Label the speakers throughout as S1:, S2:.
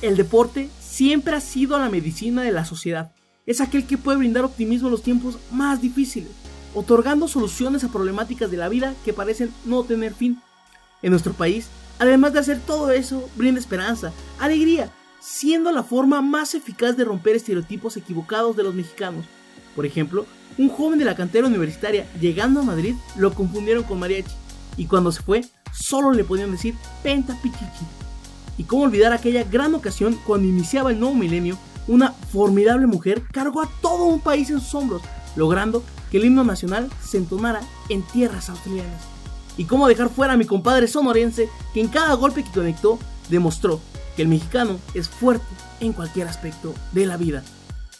S1: El deporte siempre ha sido la medicina de la sociedad. Es aquel que puede brindar optimismo en los tiempos más difíciles, otorgando soluciones a problemáticas de la vida que parecen no tener fin. En nuestro país, además de hacer todo eso, brinda esperanza, alegría, siendo la forma más eficaz de romper estereotipos equivocados de los mexicanos. Por ejemplo, un joven de la cantera universitaria llegando a Madrid lo confundieron con mariachi y cuando se fue solo le podían decir penta pichichi. Y cómo olvidar aquella gran ocasión cuando iniciaba el nuevo milenio, una formidable mujer cargó a todo un país en sus hombros, logrando que el himno nacional se entonara en tierras australianas. Y cómo dejar fuera a mi compadre sonorense que en cada golpe que conectó demostró que el mexicano es fuerte en cualquier aspecto de la vida.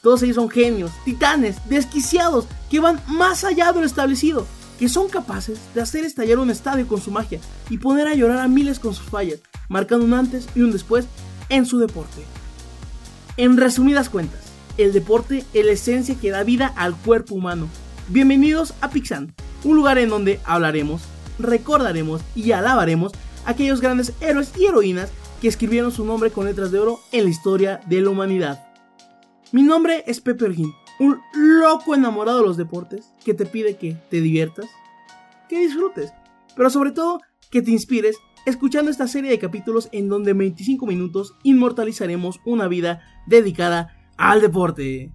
S1: Todos ellos son genios, titanes, desquiciados, que van más allá de lo establecido, que son capaces de hacer estallar un estadio con su magia y poner a llorar a miles con sus fallas, marcando un antes y un después en su deporte. En resumidas cuentas, el deporte es la esencia que da vida al cuerpo humano. Bienvenidos a Pixan, un lugar en donde hablaremos, recordaremos y alabaremos a aquellos grandes héroes y heroínas que escribieron su nombre con letras de oro en la historia de la humanidad. Mi nombre es Pepe Erguín, un loco enamorado de los deportes que te pide que te diviertas, que disfrutes, pero sobre todo que te inspires escuchando esta serie de capítulos en donde en 25 minutos inmortalizaremos una vida dedicada al deporte.